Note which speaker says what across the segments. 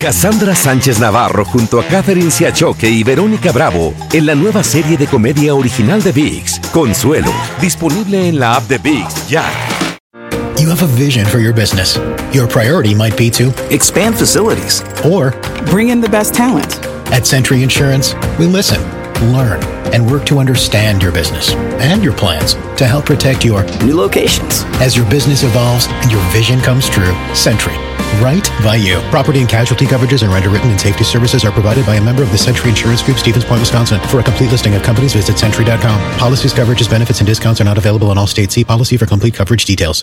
Speaker 1: Cassandra Sánchez Navarro junto a Catherine Siachoque y Verónica Bravo en la nueva serie de comedia original de VIX, Consuelo, disponible en la app de VIX ya.
Speaker 2: You have a vision for your business. Your priority might be to
Speaker 3: expand facilities
Speaker 2: or
Speaker 4: bring in the best talent.
Speaker 2: At Century Insurance, we listen, learn, and work to understand your business and your plans to help protect your
Speaker 3: new locations.
Speaker 2: As your business evolves and your vision comes true, Century right by you. Property and casualty coverages and render written and safety services are provided by a member of the Century Insurance Group, Stevens Point, Wisconsin. For a complete listing of companies, visit century.com. Policies, coverages, benefits, and discounts are not available in all states. See policy for complete coverage details.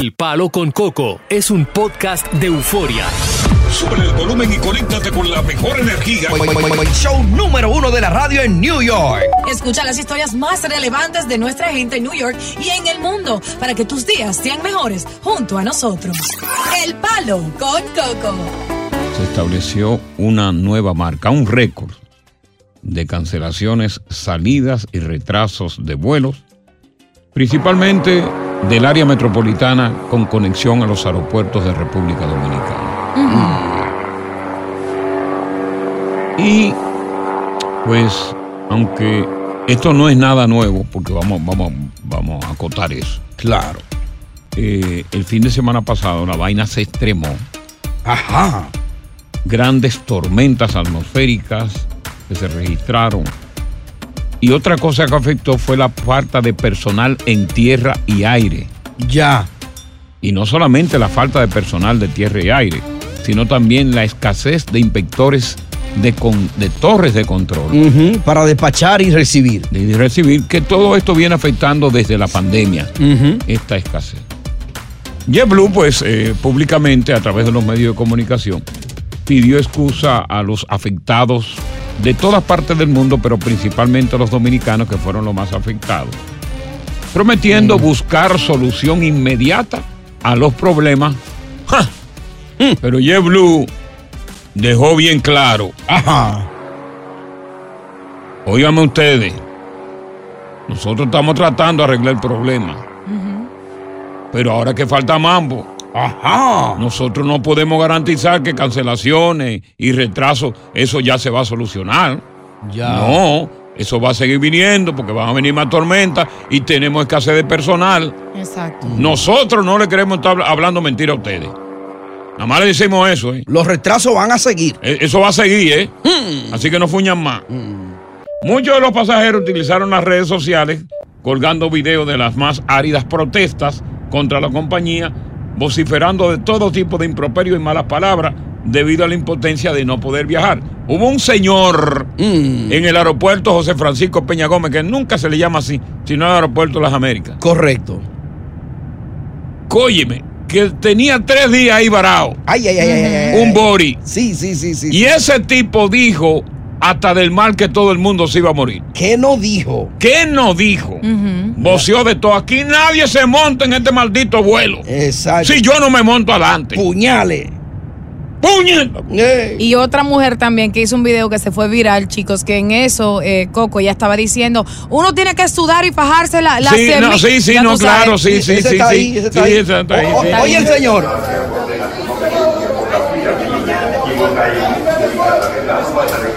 Speaker 5: El Palo con Coco es un podcast de euforia.
Speaker 6: Sube el volumen y conéctate con la mejor energía.
Speaker 7: Show número uno de la radio en New York.
Speaker 8: Escucha las historias más relevantes de nuestra gente en New York y en el mundo para que tus días sean mejores junto a nosotros. El Palo con Coco.
Speaker 9: Se estableció una nueva marca, un récord de cancelaciones, salidas y retrasos de vuelos, principalmente del área metropolitana con conexión a los aeropuertos de República Dominicana. Y pues, aunque esto no es nada nuevo, porque vamos, vamos, vamos a acotar eso.
Speaker 7: Claro.
Speaker 9: Eh, el fin de semana pasado la vaina se extremó.
Speaker 7: Ajá.
Speaker 9: Grandes tormentas atmosféricas que se registraron y otra cosa que afectó fue la falta de personal en tierra y aire.
Speaker 7: Ya.
Speaker 9: Y no solamente la falta de personal de tierra y aire, sino también la escasez de inspectores de, de torres de control.
Speaker 7: para despachar y recibir.
Speaker 9: Y recibir, que todo esto viene afectando desde la pandemia, esta escasez. JetBlue, pues, eh, públicamente, a través de los medios de comunicación, pidió excusa a los afectados de todas partes del mundo, pero principalmente los dominicanos que fueron los más afectados, prometiendo mm. buscar solución inmediata a los problemas. Mm. Pero JetBlue dejó bien claro.
Speaker 7: Ajá.
Speaker 9: Óigame ustedes, nosotros estamos tratando de arreglar el problema. Pero ahora que falta mambo.
Speaker 7: Ajá.
Speaker 9: Nosotros no podemos garantizar que cancelaciones y retrasos, eso ya se va a solucionar.
Speaker 7: Ya.
Speaker 9: No, eso va a seguir viniendo porque van a venir más tormentas y tenemos escasez de personal.
Speaker 8: Exacto.
Speaker 9: Nosotros no le queremos estar hablando mentira a ustedes. Nada más le decimos eso, ¿eh?
Speaker 7: Los retrasos van a seguir.
Speaker 9: E, eso va a seguir, ¿eh?
Speaker 7: Hmm.
Speaker 9: Así que no fuñan más. Muchos de los pasajeros utilizaron las redes sociales colgando videos de las más áridas protestas contra la compañía vociferando de todo tipo de improperio y malas palabras debido a la impotencia de no poder viajar. Hubo un señor
Speaker 7: mm.
Speaker 9: en el aeropuerto José Francisco Peña Gómez, que nunca se le llama así, sino el aeropuerto de las Américas.
Speaker 7: Correcto.
Speaker 9: Cóyeme, que tenía tres días ahí varado.
Speaker 7: Ay, ay, ay, ay, ay,
Speaker 9: Un bori.
Speaker 7: Sí, sí, sí, sí.
Speaker 9: Y ese tipo dijo hasta del mal que todo el mundo se iba a morir.
Speaker 7: ¿Qué no dijo?
Speaker 9: ¿Qué no dijo?
Speaker 8: Uh
Speaker 9: de todo. Aquí nadie se monta en este maldito vuelo.
Speaker 7: Exacto.
Speaker 9: Si yo no me monto adelante.
Speaker 7: Puñales.
Speaker 9: ¡Puñal!
Speaker 8: Y otra mujer también que hizo un video que se fue viral, chicos, que en eso eh, Coco ya estaba diciendo, uno tiene que sudar y fajarse la, la
Speaker 9: sí, no, sí, sí, no, claro, sí, sí, sí.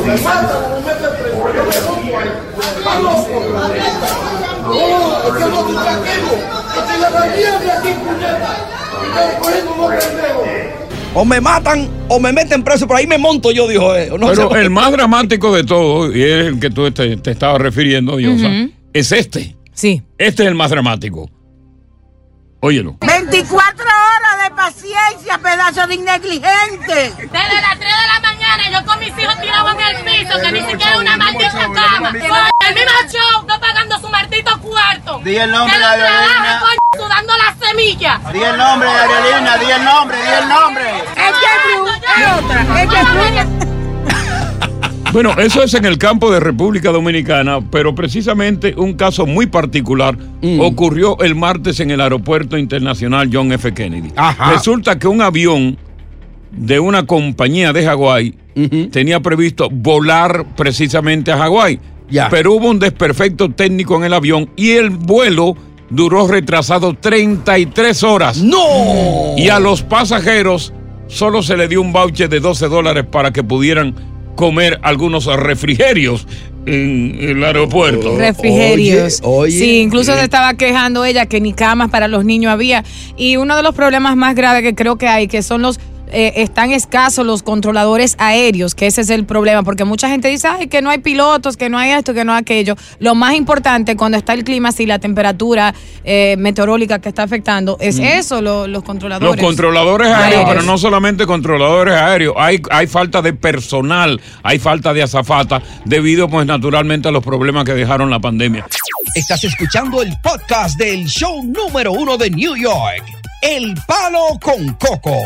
Speaker 9: Me
Speaker 7: O me matan o me meten preso, por ahí me monto yo, dijo él. No
Speaker 9: Pero el más dramático de todo, y es el que tú te, estabas refiriendo, Diosa, es este.
Speaker 8: Sí.
Speaker 9: Este es el más dramático. Óyelo.
Speaker 10: 24 horas de paciencia, pedazo de negligente.
Speaker 11: Desde las 3 de la mañana yo con mis hijos tirados en el piso, que ni siquiera una maldita cama. El mismo show, no pagando su maldito cuarto.
Speaker 12: Di el nombre
Speaker 11: que
Speaker 12: de
Speaker 11: coño, sudando las semillas.
Speaker 12: Di el nombre de Aerolínea, di el nombre, di el nombre.
Speaker 9: Bueno, eso es en el campo de República Dominicana, pero precisamente un caso muy particular ocurrió el martes en el Aeropuerto Internacional John F. Kennedy. Resulta que un avión de una compañía de Hawái tenía previsto volar precisamente a Hawái, pero hubo un desperfecto técnico en el avión y el vuelo duró retrasado 33 horas.
Speaker 7: ¡No!
Speaker 9: Y a los pasajeros solo se le dio un voucher de 12 dólares para que pudieran comer algunos refrigerios en el aeropuerto.
Speaker 8: refrigerios.
Speaker 7: Oye,
Speaker 8: sí, incluso se estaba quejando ella que ni camas para los niños había. Y uno de los problemas más graves que creo que hay, que son los eh, están escasos los controladores aéreos, que ese es el problema, porque mucha gente dice, ay, que no hay pilotos, que no hay esto, que no hay aquello. Lo más importante cuando está el clima así, la temperatura eh, meteorológica que está afectando, es
Speaker 9: Mm.
Speaker 8: eso, lo- los
Speaker 9: Los
Speaker 8: controladores.
Speaker 9: controladores aéreos,
Speaker 8: Aéreos.
Speaker 9: pero no solamente controladores aéreos, hay, hay falta de personal, hay falta de azafata, debido pues naturalmente a los problemas que dejaron la pandemia.
Speaker 7: Estás escuchando el podcast del show número uno de New York, El Palo con Coco.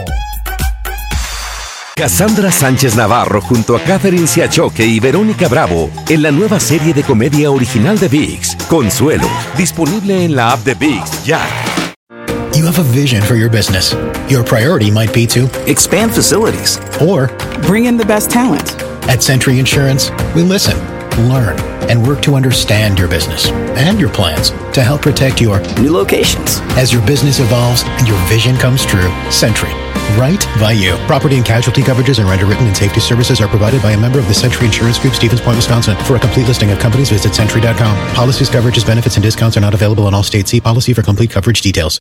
Speaker 1: Cassandra Sánchez Navarro junto a Catherine Siachoque y Verónica Bravo en la nueva serie de comedia original de VIX, Consuelo, disponible en la app de VIX ya.
Speaker 2: You have a vision for your business. Your priority might be to
Speaker 3: expand facilities
Speaker 2: or
Speaker 4: bring in the best talent.
Speaker 2: At Century Insurance, we listen, learn, and work to understand your business and your plans to help protect your
Speaker 3: new locations.
Speaker 2: As your business evolves and your vision comes true, Century, right by you. Property and casualty coverages and underwritten and safety services are provided by a member of the Century Insurance Group, Stevens Point, Wisconsin. For a complete listing of companies, visit century.com. Policies, coverages, benefits, and discounts are not available in all states. See policy for complete coverage details.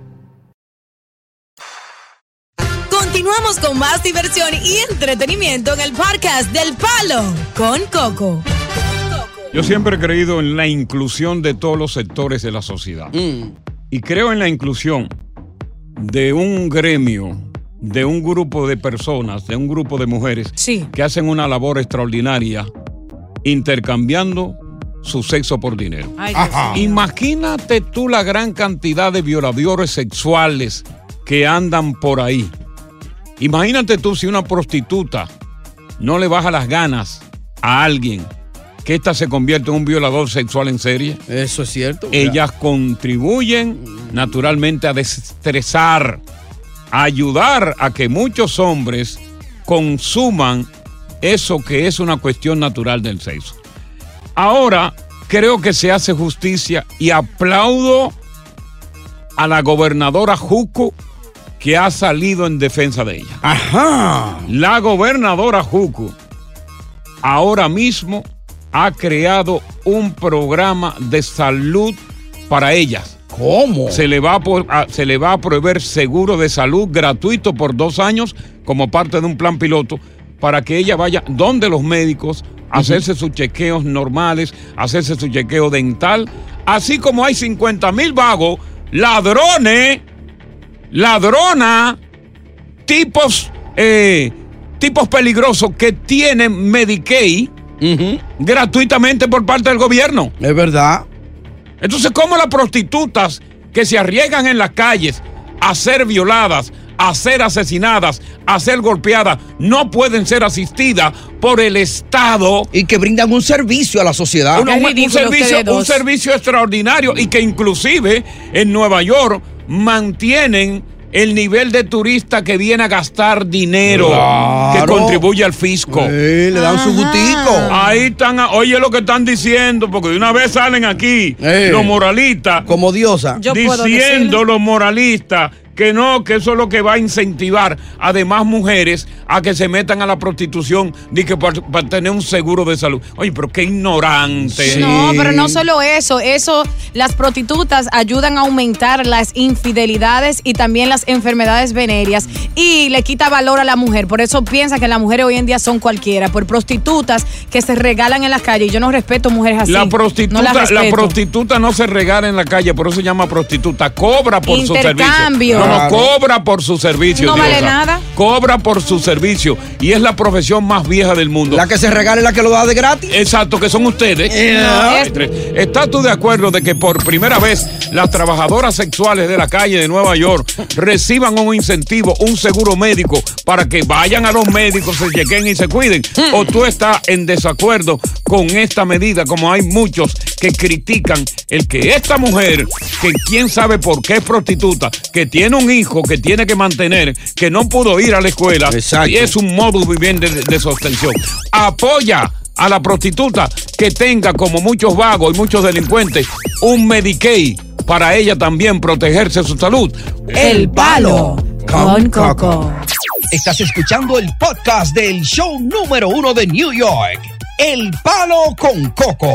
Speaker 8: Continuamos con más diversión y entretenimiento en el podcast del Palo con Coco.
Speaker 9: Yo siempre he creído en la inclusión de todos los sectores de la sociedad. Y creo en la inclusión de un gremio, de un grupo de personas, de un grupo de mujeres que hacen una labor extraordinaria intercambiando su sexo por dinero.
Speaker 8: Ay.
Speaker 9: Imagínate tú la gran cantidad de violadores sexuales que andan por ahí. Imagínate tú si una prostituta no le baja las ganas a alguien que ésta se convierte en un violador sexual en serie.
Speaker 7: Eso es cierto.
Speaker 9: Ellas contribuyen naturalmente a destresar, a ayudar a que muchos hombres consuman eso que es una cuestión natural del sexo. Ahora creo que se hace justicia y aplaudo a la gobernadora Juco que ha salido en defensa de ella.
Speaker 7: Ajá.
Speaker 9: La gobernadora Juco ahora mismo ha creado un programa de salud para ellas.
Speaker 7: ¿Cómo?
Speaker 9: Se le va a, se le va a proveer seguro de salud gratuito por dos años como parte de un plan piloto para que ella vaya donde los médicos, hacerse sus chequeos normales, hacerse su chequeo dental, así como hay 50 mil vagos, ladrones, ladrona, tipos, eh, tipos peligrosos que tienen Medicaid gratuitamente por parte del gobierno.
Speaker 7: Es verdad.
Speaker 9: Entonces, ¿cómo las prostitutas que se arriesgan en las calles a ser violadas, a ser asesinadas, a ser golpeadas, no pueden ser asistidas por el Estado?
Speaker 7: Y que brindan un servicio a la sociedad.
Speaker 9: Un, un servicio, un servicio extraordinario y que inclusive en Nueva York mantienen el nivel de turista que viene a gastar dinero
Speaker 7: Claro.
Speaker 9: que contribuye al fisco.
Speaker 7: le dan su gustico.
Speaker 9: Ahí están, oye lo que están diciendo, porque de una vez salen aquí
Speaker 7: Eh.
Speaker 9: los moralistas.
Speaker 7: Como diosa.
Speaker 8: Yo
Speaker 9: diciendo los moralistas que no, que eso es lo que va a incentivar a demás mujeres a que se metan a la prostitución ni que para, para tener un seguro de salud. Oye, pero qué ignorante.
Speaker 8: No, pero no solo eso, eso, las prostitutas ayudan a aumentar las infidelidades y también las enfermedades venéreas y le quita valor a la mujer. Por eso piensa que las mujeres hoy en día son cualquiera, por prostitutas que se regalan en las calles. Y yo no respeto mujeres así.
Speaker 9: La
Speaker 8: No
Speaker 9: prostituta,
Speaker 8: las
Speaker 9: la prostituta no se regala en la calle, por eso se llama prostituta. Cobra por su servicio.
Speaker 8: Intercambio.
Speaker 9: No, no, cobra por su servicio.
Speaker 8: No vale nada.
Speaker 9: Cobra por su servicio. Y es la profesión más vieja del mundo.
Speaker 7: La que se regala es la que lo da de gratis.
Speaker 9: Exacto, que son ustedes.
Speaker 7: No,
Speaker 8: es-
Speaker 9: ¿Estás tú de acuerdo de que por primera vez las trabajadoras sexuales de la calle de Nueva York reciban un incentivo, un seguro médico para que vayan a los médicos, se chequen y se cuiden? ¿O tú estás en desacuerdo con esta medida, como hay muchos que critican el que esta mujer, que quién sabe por qué es prostituta, que tiene un hijo que tiene que mantener, que no pudo ir a la escuela, y es un modo viviente de, de sostención, apoya a la prostituta que tenga, como muchos vagos y muchos delincuentes, un Medicaid para ella también protegerse su salud.
Speaker 8: El palo con coco.
Speaker 7: Estás escuchando el podcast del show número uno de New York. El palo con coco.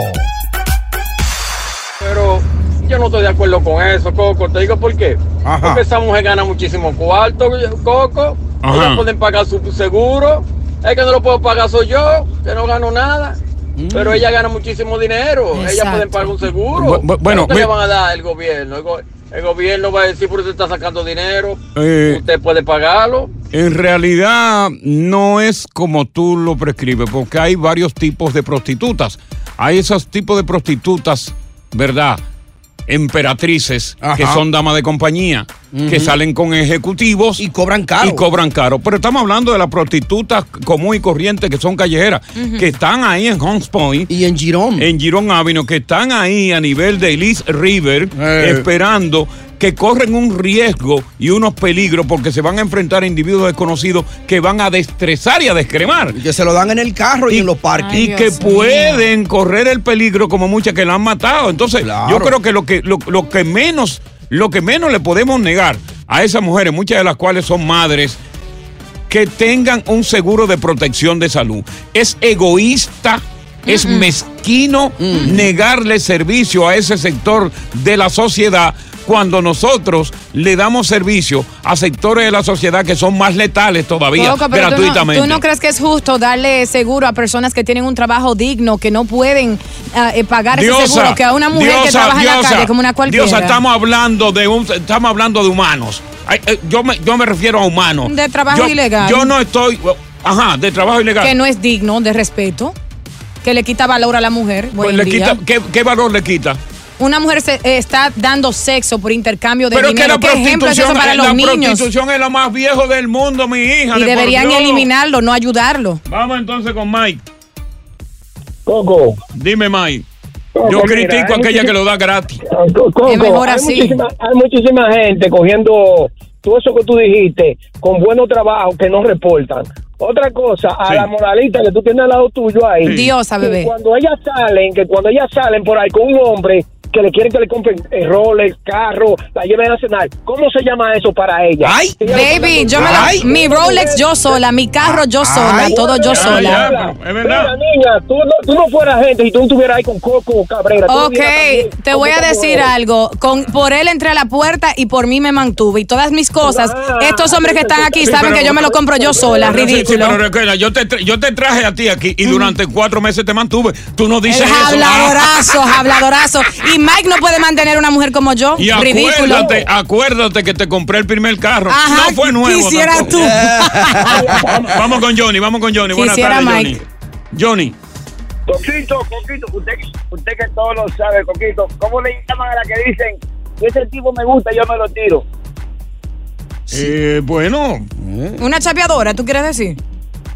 Speaker 13: Pero yo no estoy de acuerdo con eso, Coco. Te digo por qué.
Speaker 7: Ajá.
Speaker 13: Porque esa mujer gana muchísimo cuarto, Coco.
Speaker 9: Ajá.
Speaker 13: Ellos pueden pagar su seguro. Es que no lo puedo pagar soy yo, que no gano nada. Pero ella gana muchísimo dinero. Ellas
Speaker 8: Exacto.
Speaker 13: pueden pagar un seguro.
Speaker 9: Bu- bu- bueno,
Speaker 13: ¿Qué le van a dar el gobierno? El, go- el gobierno va a decir, por eso está sacando dinero.
Speaker 9: Eh,
Speaker 13: Usted puede pagarlo.
Speaker 9: En realidad no es como tú lo prescribes, porque hay varios tipos de prostitutas. Hay esos tipos de prostitutas, ¿verdad? Emperatrices,
Speaker 7: Ajá.
Speaker 9: que son damas de compañía, que salen con ejecutivos.
Speaker 7: Y cobran caro.
Speaker 9: Y cobran caro. Pero estamos hablando de las prostitutas común y corriente que son callejeras, que están ahí en Hunts Point.
Speaker 7: Y en Girón.
Speaker 9: En Girón Avenue, que están ahí a nivel de Elise River,
Speaker 7: Eh.
Speaker 9: esperando que corren un riesgo y unos peligros porque se van a enfrentar a individuos desconocidos que van a destrezar y a descremar.
Speaker 7: Y que se lo dan en el carro y, en los parques.
Speaker 9: y que pueden correr el peligro como muchas que la han matado. Entonces,
Speaker 7: Claro.
Speaker 9: yo creo que lo que, lo, lo que menos, lo que menos le podemos negar a esas mujeres, muchas de las cuales son madres, que tengan un seguro de protección de salud. Es egoísta, es mezquino negarle servicio a ese sector de la sociedad cuando nosotros le damos servicio a sectores de la sociedad que son más letales todavía,
Speaker 8: Coco, pero tú no-
Speaker 9: gratuitamente.
Speaker 8: ¿tú no, crees que es justo darle seguro a personas que tienen un trabajo digno, que no pueden ah, eh, pagar ese seguro, que a una mujer que
Speaker 9: Diosa,
Speaker 8: trabaja en la calle como una cualquiera?
Speaker 9: Diosa, estamos hablando de un, estamos hablando de humanos. Eh, yo, me, yo me refiero a humanos.
Speaker 8: De trabajo
Speaker 9: Yo-
Speaker 8: ilegal.
Speaker 9: Yo no estoy, ajá, de trabajo ilegal.
Speaker 8: que no es digno de respeto, que le quita valor a la mujer.
Speaker 9: Pues le quita, ¿qué, qué valor le quita?
Speaker 8: Una mujer se, eh, está dando sexo por intercambio de
Speaker 9: Pero es que
Speaker 8: dinero.
Speaker 9: la
Speaker 8: ¿Qué ejemplo es eso
Speaker 9: prostitución,
Speaker 8: para los
Speaker 9: la
Speaker 8: niños?
Speaker 9: prostitución es lo más viejo del mundo, mi hija.
Speaker 8: Y
Speaker 9: de
Speaker 8: deberían eliminarlo, no ayudarlo.
Speaker 9: Vamos entonces con Mike.
Speaker 14: Coco.
Speaker 9: Dime, Mike.
Speaker 14: Coco,
Speaker 9: Yo
Speaker 14: mira,
Speaker 9: critico a aquella que lo da gratis.
Speaker 14: Coco,
Speaker 8: Es mejor
Speaker 14: hay,
Speaker 8: así.
Speaker 14: Muchísima, hay muchísima gente cogiendo todo eso que tú dijiste con buenos trabajos que no reportan. Otra cosa, a
Speaker 8: Sí.
Speaker 14: la moralista que tú tienes al lado tuyo ahí.
Speaker 8: Sí. Diosa,
Speaker 14: que
Speaker 8: bebé.
Speaker 14: Cuando ellas salen, que cuando ellas salen por ahí con un hombre que le quieren que le compren eh, Rolex, carro, la lleven a cenar, ¿cómo se llama eso para ella?
Speaker 8: Baby, yo me lo- mi Rolex yo sola, mi carro yo sola, todo yo sola.
Speaker 9: Es verdad.
Speaker 14: niña, tú no, tú no fueras gente si tú no estuvieras ahí con Coco Cabrera.
Speaker 8: Ok, te voy a decir algo. Con, por él entré a la puerta y por mí me mantuve. Y todas mis cosas, estos hombres que están aquí
Speaker 9: Sí,
Speaker 8: saben
Speaker 9: pero-
Speaker 8: que yo me lo compro yo sola,
Speaker 9: Sí, sí,
Speaker 8: ridículo.
Speaker 9: pero recuerda, yo te, yo te traje a ti aquí y durante cuatro meses te mantuve. Tú no dices
Speaker 8: El
Speaker 9: eso.
Speaker 8: habladorazo, habladorazo. Y Mike no puede mantener una mujer como yo.
Speaker 9: Y
Speaker 8: Ridículo.
Speaker 9: acuérdate, acuérdate que te compré el primer carro.
Speaker 8: Ajá,
Speaker 9: no fue nuevo.
Speaker 8: quisiera
Speaker 9: tampoco.
Speaker 8: tú.
Speaker 9: vamos, vamos con Johnny, vamos con Johnny. Buenas tardes,
Speaker 8: Mike.
Speaker 9: Johnny. Johnny.
Speaker 12: Coquito, Coquito, usted, usted que todo lo sabe, Coquito, ¿cómo le llaman a la que dicen, si ese tipo me gusta, yo me lo tiro?
Speaker 9: Eh, bueno.
Speaker 8: Una chapeadora, ¿tú quieres decir?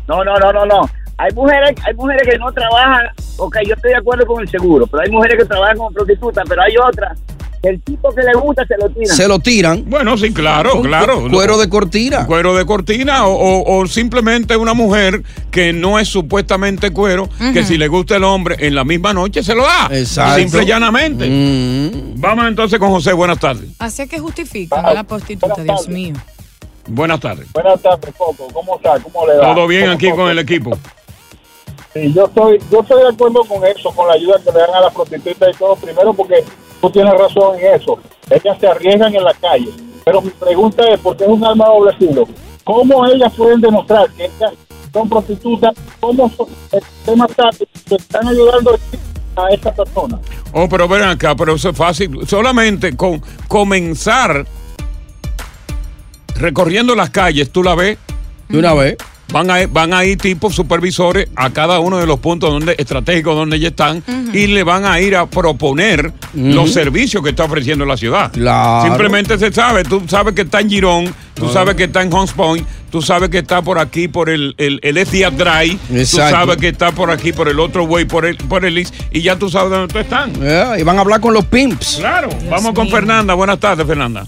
Speaker 12: No, no, no, no, no. Hay mujeres, hay mujeres que no trabajan, ok, yo estoy de acuerdo con el seguro, pero hay mujeres que trabajan como prostitutas, pero hay otras El tipo que le gusta se lo tira.
Speaker 15: Se lo tiran.
Speaker 9: Bueno, sí, claro, claro.
Speaker 15: cu- cuero de cortina.
Speaker 9: Cuero de cortina o, o- o simplemente una mujer que no es supuestamente cuero, que si le gusta el hombre en la misma noche se lo da.
Speaker 15: Exacto.
Speaker 9: Simple y llanamente.
Speaker 15: Mm.
Speaker 9: Vamos entonces con José, buenas tardes.
Speaker 8: Así es que justifican a la prostituta, Dios mío.
Speaker 9: Buenas tardes.
Speaker 16: Buenas tardes, Coco. ¿Cómo está? ¿Cómo le va?
Speaker 9: Todo bien
Speaker 16: ¿Cómo
Speaker 9: aquí con el equipo.
Speaker 16: Sí, yo estoy, yo estoy de acuerdo con eso, con la ayuda que le dan a las prostitutas y todo. Primero porque tú tienes razón en eso. Ellas se arriesgan en la calle. Pero mi pregunta es, porque es un arma doble filo, ¿cómo ellas pueden demostrar que ellas son prostitutas? ¿Cómo son, el tema está que están ayudando a esta persona?
Speaker 9: Oh, pero ven acá, pero eso es fácil. Solamente con comenzar recorriendo las calles, tú la ves.
Speaker 15: De una vez.
Speaker 9: Van a, van a ir tipos supervisores a cada uno de los puntos donde, estratégicos donde ellos están y le van a ir a proponer los servicios que está ofreciendo la ciudad.
Speaker 15: Claro.
Speaker 9: Simplemente se sabe, tú sabes que está en Girón, tú sabes que está en Hunts Point, tú sabes que está por aquí por el, el, el Drive, tú sabes que está por aquí por el otro way, por el, por el East, y ya tú sabes dónde tú están.
Speaker 15: Yeah, y van a hablar con los pimps.
Speaker 9: Claro. Vamos con Fernanda. Buenas tardes, Fernanda.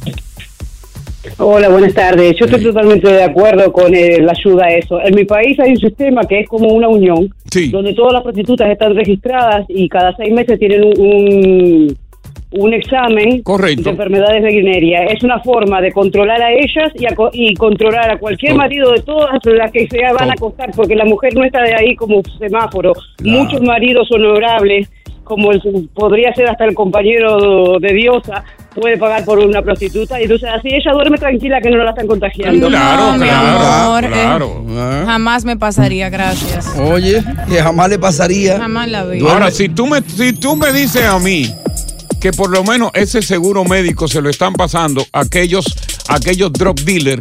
Speaker 17: Hola, buenas tardes. Yo estoy totalmente de acuerdo con eh, la ayuda a eso. En mi país hay un sistema que es como una unión, donde todas las prostitutas están registradas y cada seis meses tienen un, un, un examen de enfermedades venéreas. Es una forma de controlar a ellas y, a y controlar a cualquier marido de todas las que se van a acostar, porque la mujer no está de ahí como semáforo. Muchos maridos honorables, como el, podría ser hasta el compañero de Diosa, puede pagar por una prostituta y entonces así ella duerme tranquila que no la están contagiando.
Speaker 8: no, mi amor, eh,
Speaker 15: claro.
Speaker 8: jamás me pasaría, gracias.
Speaker 15: Oye, que jamás le pasaría.
Speaker 8: Jamás la vi.
Speaker 9: Ahora, si tú me, si tú me dices a mí que por lo menos ese seguro médico se lo están pasando a aquellos, aquellos drug dealers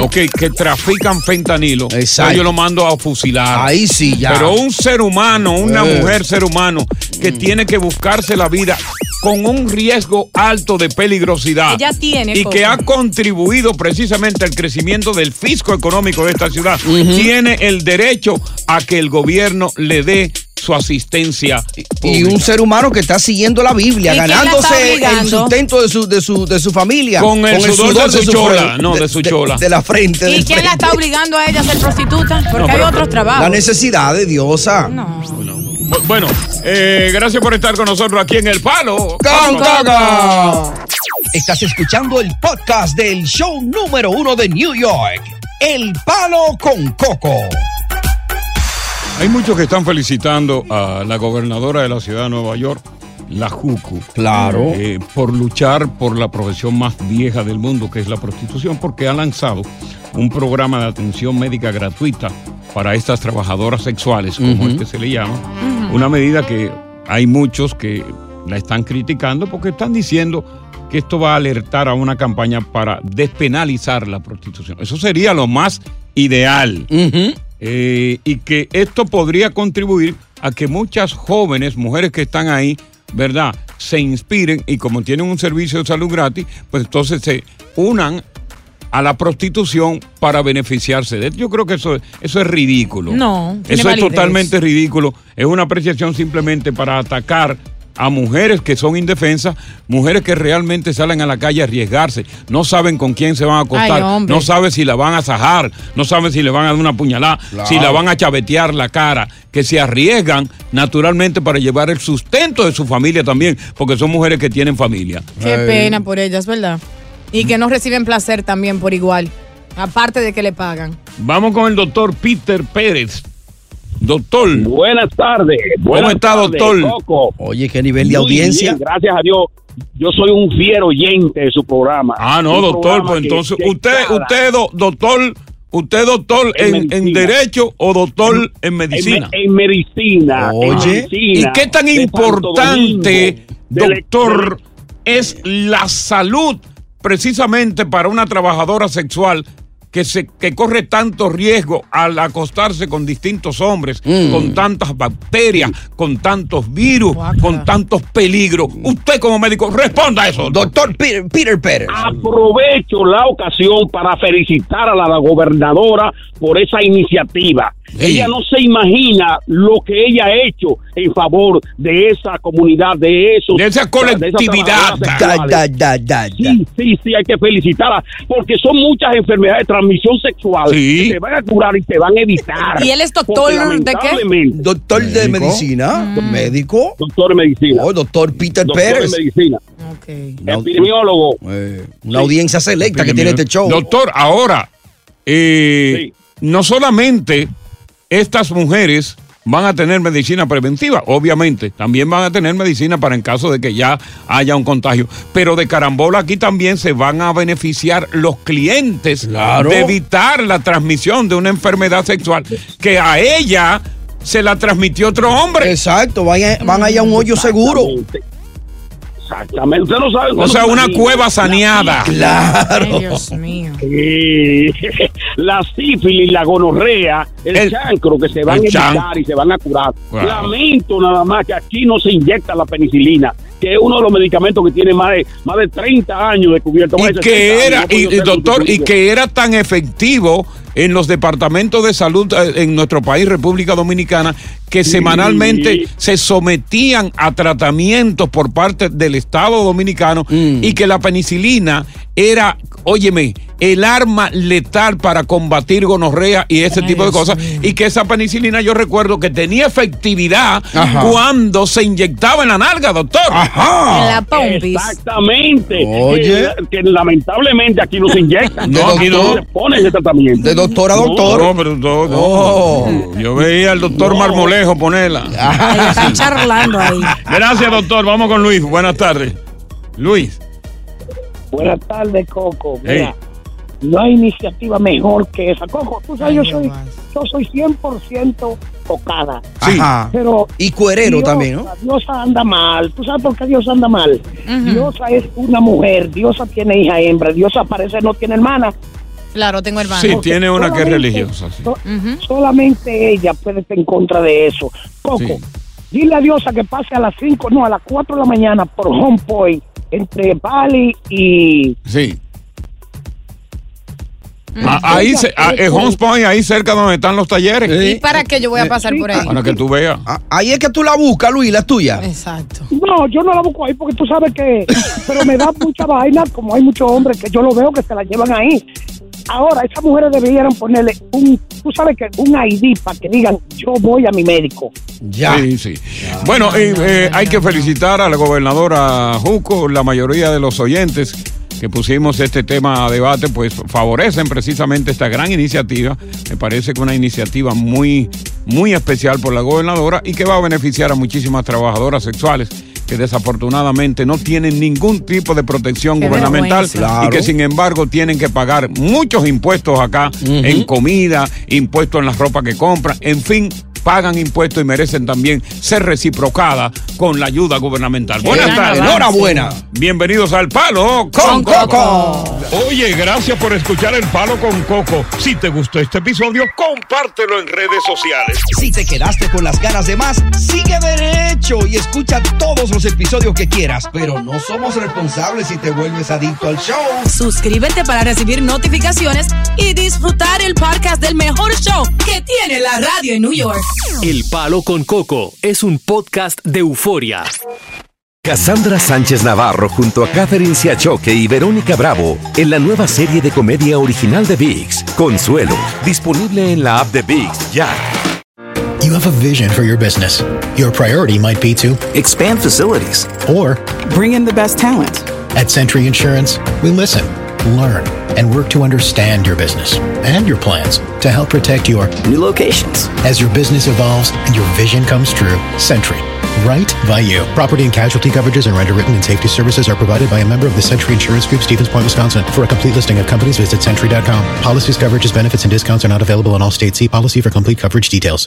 Speaker 9: ok, que trafican fentanilo,
Speaker 15: Exacto.
Speaker 9: yo lo mando a fusilar.
Speaker 15: Ahí sí, ya.
Speaker 9: Pero un ser humano, una
Speaker 15: Eh.
Speaker 9: mujer ser humano, que tiene que buscarse la vida con un riesgo alto de peligrosidad.
Speaker 8: Ella tiene,
Speaker 9: Y que ha contribuido precisamente al crecimiento del fisco económico de esta ciudad. Tiene el derecho a que el gobierno le dé su asistencia.
Speaker 15: Y un ser humano que está siguiendo la Biblia,
Speaker 9: ¿Y quién la está
Speaker 15: ganándose el sustento de su, de su, de su familia.
Speaker 9: Con el sudor de su chola,
Speaker 15: frente,
Speaker 9: no, de su chola.
Speaker 15: De, la frente.
Speaker 8: ¿Y quién la está obligando a ella a ser prostituta? Porque
Speaker 9: No,
Speaker 8: hay otros trabajos.
Speaker 15: La necesidad de Diosa.
Speaker 9: Bu- Bueno, eh, gracias por estar con nosotros aquí en El Palo.
Speaker 7: Con Coco. Estás escuchando el podcast del show número uno de New York, El Palo con Coco.
Speaker 9: Hay muchos que están felicitando a la gobernadora de la ciudad de Nueva York, la Jucu.
Speaker 15: Claro.
Speaker 9: eh, por luchar por la profesión más vieja del mundo, que es la prostitución, porque ha lanzado un programa de atención médica gratuita para estas trabajadoras sexuales, como es que se le llama. Una medida que hay muchos que la están criticando porque están diciendo que esto va a alertar a una campaña para despenalizar la prostitución. Eso sería lo más ideal. Eh, y que esto podría contribuir a que muchas jóvenes, mujeres que están ahí, ¿verdad?, se inspiren y como tienen un servicio de salud gratis, pues entonces se unan a la prostitución para beneficiarse de esto. Yo creo que eso, eso es ridículo.
Speaker 8: No,
Speaker 9: Eso es totalmente ridículo. Es una apreciación simplemente para atacar a mujeres que son indefensas, mujeres que realmente salen a la calle a arriesgarse, no saben con quién se van a acostar,
Speaker 8: Ay,
Speaker 9: no saben si la van a sajar, no saben si le van a dar una puñalada,
Speaker 15: Claro.
Speaker 9: si la van a chavetear la cara, que se arriesgan naturalmente para llevar el sustento de su familia también, porque son mujeres que tienen familia.
Speaker 8: Qué pena por ellas, ¿verdad? Y que no reciben placer también por igual. Aparte de que le pagan.
Speaker 9: Vamos con el doctor Peter Pérez. Doctor.
Speaker 18: Buenas tardes.
Speaker 9: ¿Cómo
Speaker 18: Buenas
Speaker 9: está,
Speaker 18: tardes,
Speaker 9: doctor?
Speaker 18: Coco.
Speaker 15: Oye, qué nivel de
Speaker 18: Muy
Speaker 15: audiencia.
Speaker 18: bien, gracias a Dios. Yo soy un fiero oyente de su programa.
Speaker 9: Ah, no,
Speaker 18: Un
Speaker 9: doctor, pues entonces,
Speaker 18: que
Speaker 9: usted, usted, do- doctor, usted, doctor,
Speaker 18: En
Speaker 9: en, derecho o doctor en medicina.
Speaker 18: En, me- en medicina. en
Speaker 9: Oye,
Speaker 18: medicina
Speaker 9: ¿y qué tan importante,
Speaker 18: Domingo, del-
Speaker 9: doctor, es la salud precisamente para una trabajadora sexual que, se, que corre tanto riesgo al acostarse con distintos hombres,
Speaker 15: Mm.
Speaker 9: con tantas bacterias, con tantos virus, con tantos peligros? Usted como médico, responda a eso.
Speaker 15: Doctor Peter, Peter Pérez.
Speaker 18: Aprovecho la ocasión para felicitar a la gobernadora por esa iniciativa. Ella no se imagina lo que ella ha hecho en favor de esa comunidad, de esos.
Speaker 9: De esa colectividad.
Speaker 18: trabajadoras sexuales. Sí, sí, sí, hay que felicitarla, porque son muchas enfermedades de transmisión sexual que se van a curar y se van a evitar.
Speaker 8: ¿Y él es doctor de qué?
Speaker 15: Doctor de
Speaker 18: Médico.
Speaker 15: medicina, médico.
Speaker 18: Doctor de medicina.
Speaker 15: Oh, doctor Peter
Speaker 18: Doctor
Speaker 15: Pérez.
Speaker 18: de medicina. Epidemiólogo.
Speaker 15: una audiencia selecta que tiene este show.
Speaker 9: Doctor, ahora, eh, no solamente estas mujeres van a tener medicina preventiva, obviamente, también van a tener medicina para en caso de que ya haya un contagio, pero de carambola aquí también se van a beneficiar los clientes
Speaker 15: Claro.
Speaker 9: de evitar la transmisión de una enfermedad sexual que a ella se la transmitió otro hombre.
Speaker 15: Exacto, van, van allá a un hoyo seguro.
Speaker 18: Exactamente. Usted no sabe.
Speaker 9: O sea, una cueva saneada.
Speaker 15: Claro.
Speaker 8: Dios mío.
Speaker 18: Sí. La sífilis, la gonorrea, el, chancro que se van a
Speaker 9: el
Speaker 18: evitar y se van a curar.
Speaker 9: Wow.
Speaker 18: Lamento nada más que aquí no se inyecta la penicilina, que es uno de los medicamentos que tiene más de, más de 30 años descubierto. más
Speaker 9: y
Speaker 18: de
Speaker 9: que
Speaker 18: 60 años,
Speaker 9: era,
Speaker 18: no
Speaker 9: y, doctor, y que era tan efectivo en los departamentos de salud eh, en nuestro país, República Dominicana, que semanalmente se sometían a tratamientos por parte del Estado Dominicano y que la penicilina era, óyeme, el arma letal para combatir gonorrea y ese tipo de cosas. Y que esa penicilina yo recuerdo que tenía efectividad
Speaker 15: Ajá.
Speaker 9: cuando se inyectaba en la nalga, doctor.
Speaker 8: En la pompis.
Speaker 18: Exactamente.
Speaker 15: Oye.
Speaker 18: Que, que lamentablemente aquí no se inyecta.
Speaker 9: No, aquí no.
Speaker 18: se pone ese tratamiento.
Speaker 15: De doctor a doctor.
Speaker 9: No, pero no, no.
Speaker 15: Oh.
Speaker 9: Yo veía al doctor Marmolejo ponerla.
Speaker 8: Ahí Están charlando ahí.
Speaker 9: Gracias, doctor. Vamos con Luis. Buenas tardes. Luis.
Speaker 14: Buenas tardes, Coco.
Speaker 9: Hey.
Speaker 14: Mira, no hay iniciativa mejor que esa. Coco, tú sabes, yo soy, yo soy 100% tocada.
Speaker 15: Sí.
Speaker 14: Pero
Speaker 15: Y cuerero
Speaker 14: Diosa,
Speaker 15: también, ¿no?
Speaker 14: Diosa anda mal. ¿Tú sabes por qué Diosa anda mal? Diosa es una mujer. Diosa tiene hija hembra. Diosa parece no tiene hermana.
Speaker 8: Claro, tengo hermano.
Speaker 9: Sí, tiene una que es
Speaker 14: solamente-
Speaker 9: religiosa. sí.
Speaker 14: So- Solamente ella puede estar en contra de eso. Coco,
Speaker 9: Sí.
Speaker 14: dile a Diosa que pase a las 5, no, a las 4 de la mañana por Home Point entre Bali y.
Speaker 9: Sí. Ah, ahí, se, ah, en Hunts Point, ahí cerca donde están los talleres.
Speaker 8: ¿Y para qué yo voy a pasar por ahí?
Speaker 9: Para que tú veas.
Speaker 15: Ah, Ahí es que tú la buscas, Luis, la tuya.
Speaker 8: Exacto.
Speaker 14: No, yo no la busco ahí porque tú sabes que. Pero me da mucha vaina, como hay muchos hombres que yo lo veo que se la llevan ahí. Ahora, esas mujeres deberían ponerle un. Tú sabes que un ID para que digan, yo voy a mi médico.
Speaker 15: Ya.
Speaker 9: Sí, sí. Bueno, y, eh, hay que felicitar a la gobernadora Juco, la mayoría de los oyentes que pusimos este tema a debate, pues favorecen precisamente esta gran iniciativa. Me parece que una iniciativa muy, muy especial por la gobernadora y que va a beneficiar a muchísimas trabajadoras sexuales que desafortunadamente no tienen ningún tipo de protección
Speaker 15: Qué
Speaker 9: gubernamental.
Speaker 15: Claro.
Speaker 9: y que sin embargo tienen que pagar muchos impuestos acá en comida, impuestos en la ropa que compran, en fin, pagan impuestos y merecen también ser reciprocadas con la ayuda gubernamental. Buenas
Speaker 15: gran
Speaker 9: tardes.
Speaker 15: Enhorabuena.
Speaker 9: Bienvenidos al Palo con,
Speaker 15: Con
Speaker 9: Coco.
Speaker 15: Coco.
Speaker 6: Oye, gracias por escuchar el Palo con Coco. Si te gustó este episodio, compártelo en redes sociales.
Speaker 7: Si te quedaste con las ganas de más, sigue derecho y escucha todos los episodios que quieras. Pero no somos responsables si te vuelves adicto al show.
Speaker 19: Suscríbete para recibir notificaciones y disfrutar el podcast del mejor show que tiene la radio en New York.
Speaker 5: El Palo con Coco es un podcast de euforia.
Speaker 1: Cassandra Sánchez Navarro junto a Catherine Siachoque y Verónica Bravo en la nueva serie de comedia original de VIX, Consuelo, disponible en la app de VIX ya.
Speaker 2: You have a vision for your business. Your priority might be to
Speaker 3: expand facilities
Speaker 2: or
Speaker 4: bring in the best talent.
Speaker 2: At Century Insurance, we listen, learn, and work to understand your business and your plans to help protect your
Speaker 3: new locations.
Speaker 2: As your business evolves and your vision comes true, Century, right by you. Property and casualty coverages and underwritten and safety services are provided by a member of the Century Insurance Group, Stevens Point, Wisconsin. For a complete listing of companies, visit century.com. Policies, coverages, benefits, and discounts are not available in all states. See policy for complete coverage details.